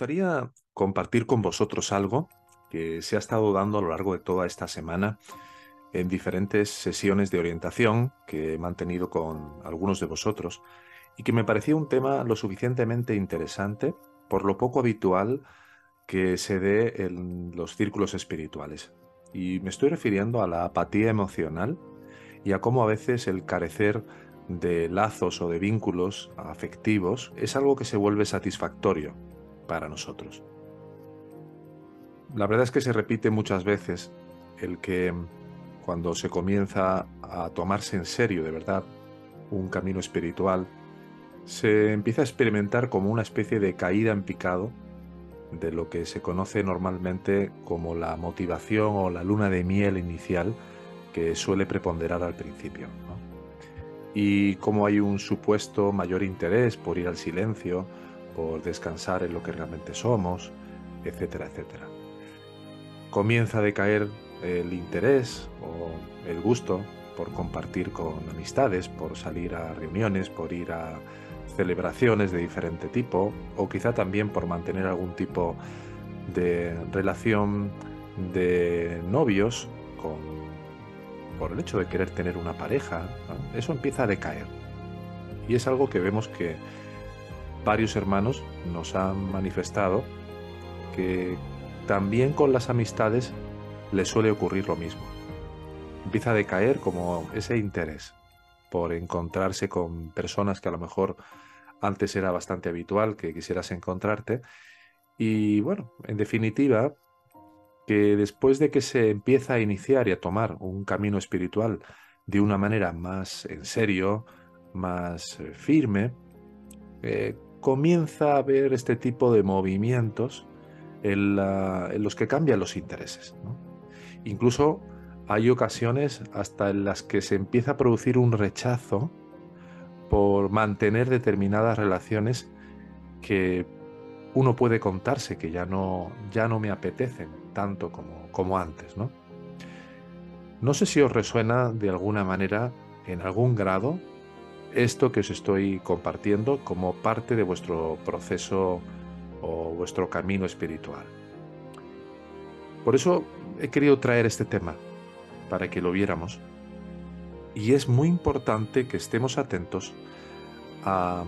gustaría compartir con vosotros algo que se ha estado dando a lo largo de toda esta semana en diferentes sesiones de orientación que he mantenido con algunos de vosotros y que me parecía un tema lo suficientemente interesante por lo poco habitual que se dé en los círculos espirituales. Y me estoy refiriendo a la apatía emocional y a cómo a veces el carecer de lazos o de vínculos afectivos es algo que se vuelve satisfactorio para nosotros. La verdad es que se repite muchas veces el que cuando se comienza a tomarse en serio de verdad un camino espiritual, se empieza a experimentar como una especie de caída en picado de lo que se conoce normalmente como la motivación o la luna de miel inicial que suele preponderar al principio. Y como hay un supuesto mayor interés por ir al silencio, por descansar en lo que realmente somos, etcétera, etcétera. Comienza a decaer el interés o el gusto por compartir con amistades, por salir a reuniones, por ir a celebraciones de diferente tipo o quizá también por mantener algún tipo de relación de novios con, por el hecho de querer tener una pareja, eso empieza a decaer. Y es algo que vemos que varios hermanos nos han manifestado que también con las amistades les suele ocurrir lo mismo. Empieza a decaer como ese interés por encontrarse con personas que a lo mejor antes era bastante habitual que quisieras encontrarte. Y bueno, en definitiva, que después de que se empieza a iniciar y a tomar un camino espiritual de una manera más en serio, más eh, firme, eh, comienza a haber este tipo de movimientos en, los que cambian los intereses. Incluso hay ocasiones hasta en las que se empieza a producir un rechazo por mantener determinadas relaciones que uno puede contarse que ya no, ya no me apetecen tanto como, como antes, ¿no? No sé si os resuena de alguna manera, en algún grado, esto que os estoy compartiendo como parte de vuestro proceso o vuestro camino espiritual. Por eso he querido traer este tema, para que lo viéramos y es muy importante que estemos atentos a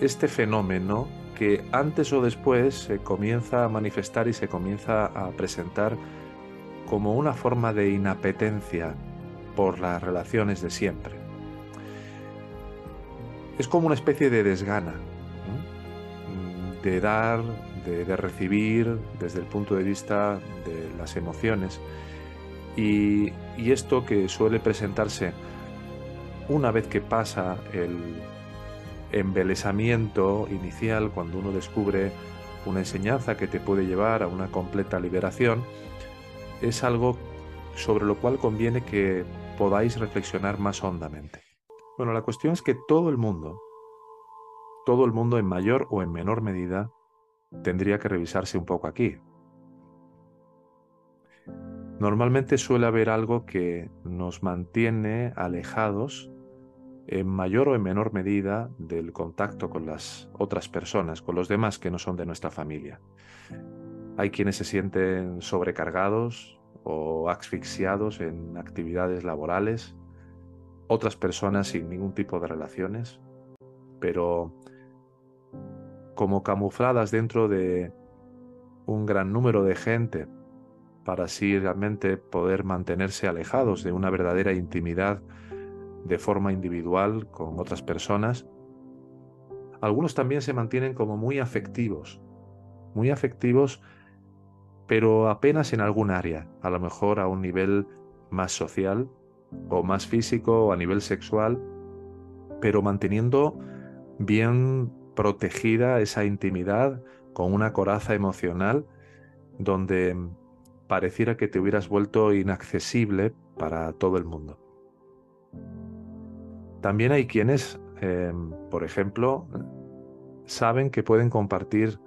este fenómeno que antes o después se comienza a manifestar y se comienza a presentar como una forma de inapetencia por las relaciones de siempre. Es como una especie de desgana, de dar, de, recibir desde el punto de vista de las emociones y, esto que suele presentarse una vez que pasa el embelesamiento inicial, cuando uno descubre una enseñanza que te puede llevar a una completa liberación, es algo sobre lo cual conviene que podáis reflexionar más hondamente. Bueno, la cuestión es que todo el mundo, todo el mundo en mayor o en menor medida, tendría que revisarse un poco aquí. Normalmente suele haber algo que nos mantiene alejados en mayor o en menor medida del contacto con las otras personas, con los demás que no son de nuestra familia. Hay quienes se sienten sobrecargados o asfixiados en actividades laborales, otras personas sin ningún tipo de relaciones, pero como camufladas dentro de un gran número de gente para así realmente poder mantenerse alejados de una verdadera intimidad de forma individual con otras personas. Algunos también se mantienen como muy afectivos, muy afectivos, pero apenas en algún área, a lo mejor a un nivel más social o más físico o a nivel sexual, pero manteniendo bien protegida esa intimidad con una coraza emocional donde pareciera que te hubieras vuelto inaccesible para todo el mundo. También hay quienes, em, por ejemplo, saben que pueden compartir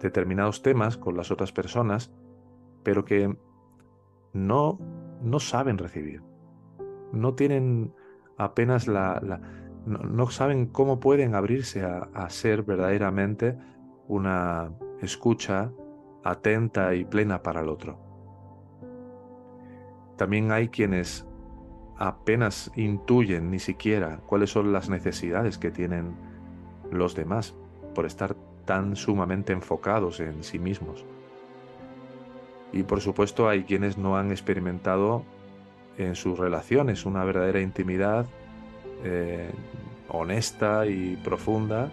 determinados temas con las otras personas, pero que no, no saben recibir. No tienen apenas la... no, saben cómo pueden abrirse a, a ser verdaderamente una escucha atenta y plena para el otro. También hay quienes apenas intuyen ni siquiera cuáles son las necesidades que tienen los demás por estar tan sumamente enfocados en sí mismos. Y por supuesto hay quienes no han experimentado en sus relaciones una verdadera intimidad eh, honesta y profunda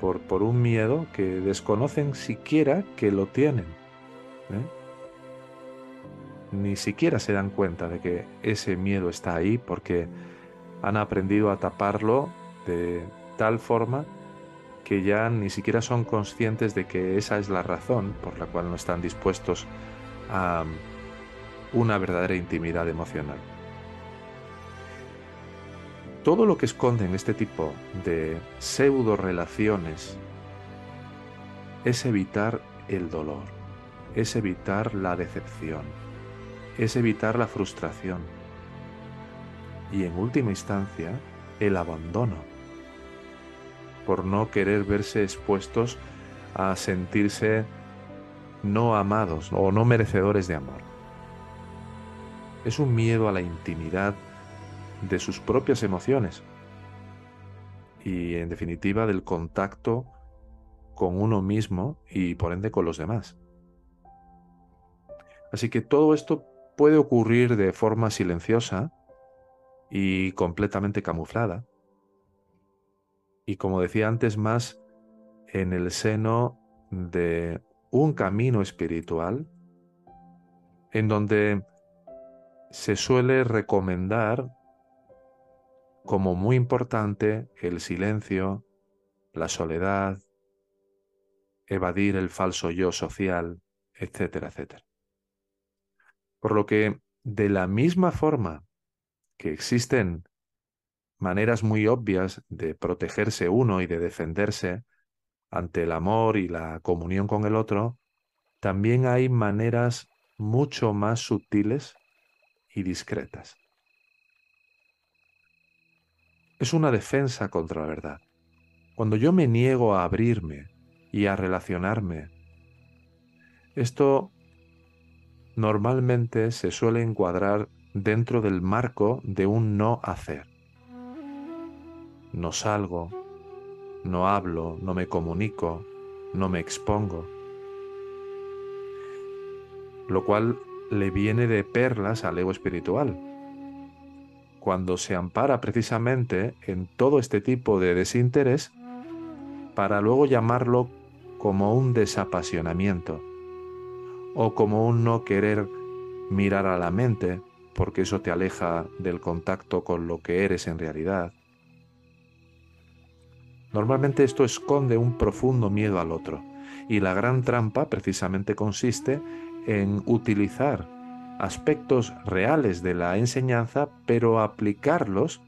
por, por, un miedo que desconocen siquiera que lo tienen. ¿eh? Ni siquiera se dan cuenta de que ese miedo está ahí porque han aprendido a taparlo de tal forma que ya ni siquiera son conscientes de que esa es la razón por la cual no están dispuestos a una verdadera intimidad emocional. Todo lo que esconden este tipo de pseudo relaciones es evitar el dolor, es evitar la decepción, es evitar la frustración y en última instancia el abandono por no querer verse expuestos a sentirse no amados o no merecedores de amor. Es un miedo a la intimidad de sus propias emociones y en definitiva del contacto con uno mismo y por ende con los demás. Así que todo esto puede ocurrir de forma silenciosa y completamente camuflada, y como decía antes, más en el seno de un camino espiritual en donde se suele recomendar como muy importante el silencio, la soledad, evadir el falso yo social, etcétera, etcétera. Por lo que, de la misma forma que existen maneras muy obvias de protegerse uno y de defenderse ante el amor y la comunión con el otro, también hay maneras mucho más sutiles y discretas. Es una defensa contra la verdad. Cuando yo me niego a abrirme y a relacionarme, esto normalmente se suele encuadrar dentro del marco de un no hacer no salgo, no hablo, no me comunico, no me expongo. Lo cual le viene de perlas al ego espiritual. Cuando se ampara precisamente en todo este tipo de desinterés para luego llamarlo como un desapasionamiento o como un no querer mirar a la mente porque eso te aleja del contacto con lo que eres en realidad Normalmente esto esconde un profundo miedo al otro y la gran trampa precisamente consiste en utilizar aspectos reales de la enseñanza pero aplicarlos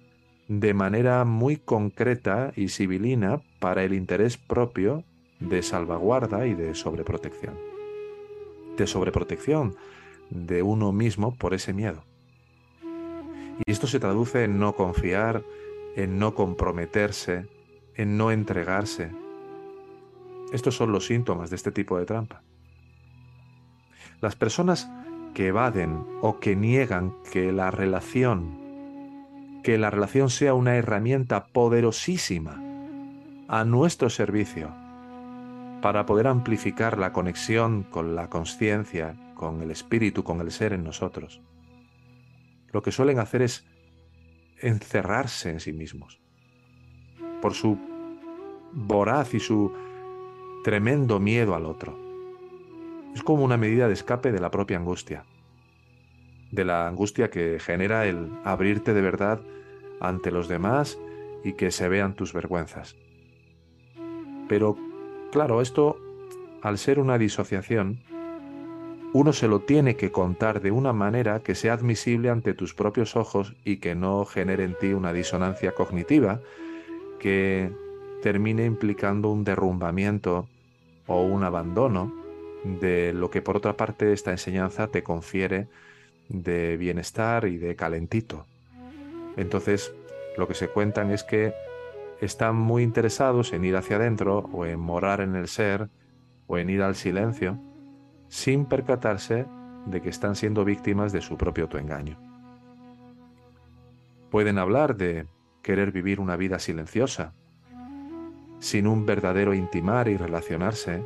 de manera muy concreta y civilina para el interés propio de salvaguarda y de sobreprotección. De sobreprotección de uno mismo por ese miedo. Y esto se traduce en no confiar, en no comprometerse, en no entregarse. Estos son los síntomas de este tipo de trampa. Las personas que evaden o que niegan que la relación, que la relación sea una herramienta poderosísima a nuestro servicio para poder amplificar la conexión con la conciencia, con el espíritu, con el ser en nosotros. Lo que suelen hacer es encerrarse en sí mismos por su voraz y su tremendo miedo al otro. Es como una medida de escape de la propia angustia, de la angustia que genera el abrirte de verdad ante los demás y que se vean tus vergüenzas. Pero, claro, esto, al ser una disociación, uno se lo tiene que contar de una manera que sea admisible ante tus propios ojos y que no genere en ti una disonancia cognitiva que termine implicando un derrumbamiento o un abandono de lo que por otra parte esta enseñanza te confiere de bienestar y de calentito. Entonces, lo que se cuentan es que están muy interesados en ir hacia adentro o en morar en el ser o en ir al silencio sin percatarse de que están siendo víctimas de su propio autoengaño. Pueden hablar de querer vivir una vida silenciosa, sin un verdadero intimar y relacionarse,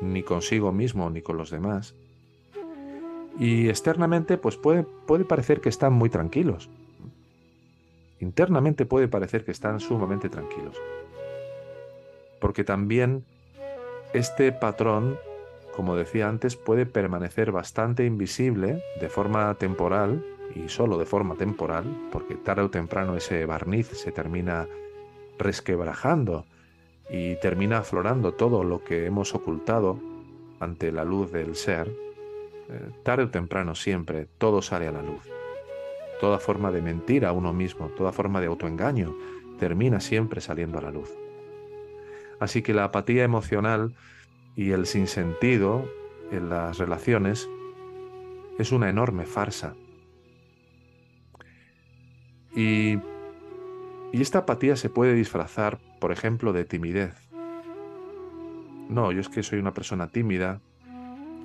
ni consigo mismo ni con los demás. Y externamente, pues puede, puede parecer que están muy tranquilos. Internamente puede parecer que están sumamente tranquilos. Porque también este patrón, como decía antes, puede permanecer bastante invisible de forma temporal y solo de forma temporal, porque tarde o temprano ese barniz se termina resquebrajando y termina aflorando todo lo que hemos ocultado ante la luz del ser, eh, tarde o temprano siempre todo sale a la luz. Toda forma de mentir a uno mismo, toda forma de autoengaño, termina siempre saliendo a la luz. Así que la apatía emocional y el sinsentido en las relaciones es una enorme farsa. Y, y esta apatía se puede disfrazar por ejemplo, de timidez. No, yo es que soy una persona tímida,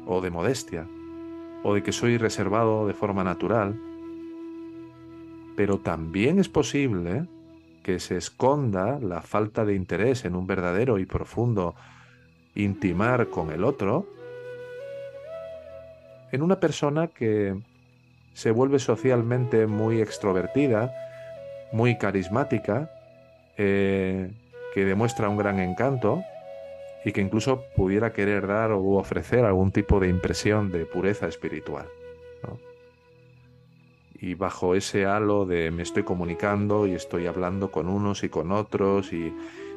o de modestia, o de que soy reservado de forma natural. Pero también es posible que se esconda la falta de interés en un verdadero y profundo intimar con el otro en una persona que se vuelve socialmente muy extrovertida, muy carismática, eh, que demuestra un gran encanto y que incluso pudiera querer dar o ofrecer algún tipo de impresión de pureza espiritual. Y bajo ese halo de me estoy comunicando y estoy hablando con unos y con otros y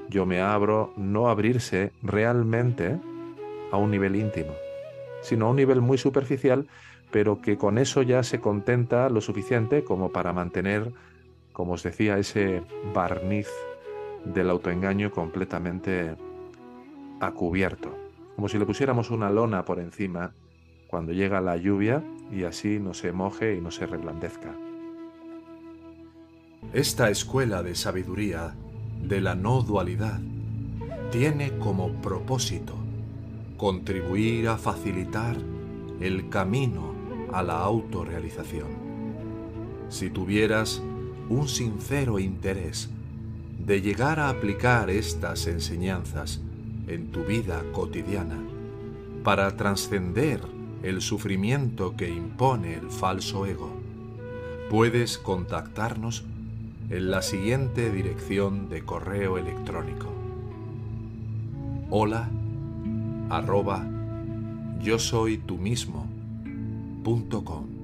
yo me abro, no abrirse realmente a un nivel íntimo, sino a un nivel muy superficial, pero que con eso ya se contenta lo suficiente como para mantener, como os decía, ese barniz del autoengaño completamente a cubierto, como si le pusiéramos una lona por encima cuando llega la lluvia y así no se moje y no se reblandezca. Esta escuela de sabiduría de la no dualidad tiene como propósito contribuir a facilitar el camino a la autorrealización. Si tuvieras un sincero interés de llegar a aplicar estas enseñanzas en tu vida cotidiana para trascender el sufrimiento que impone el falso ego, puedes contactarnos en la siguiente dirección de correo electrónico. Hola arroba yo soy tú mismo com.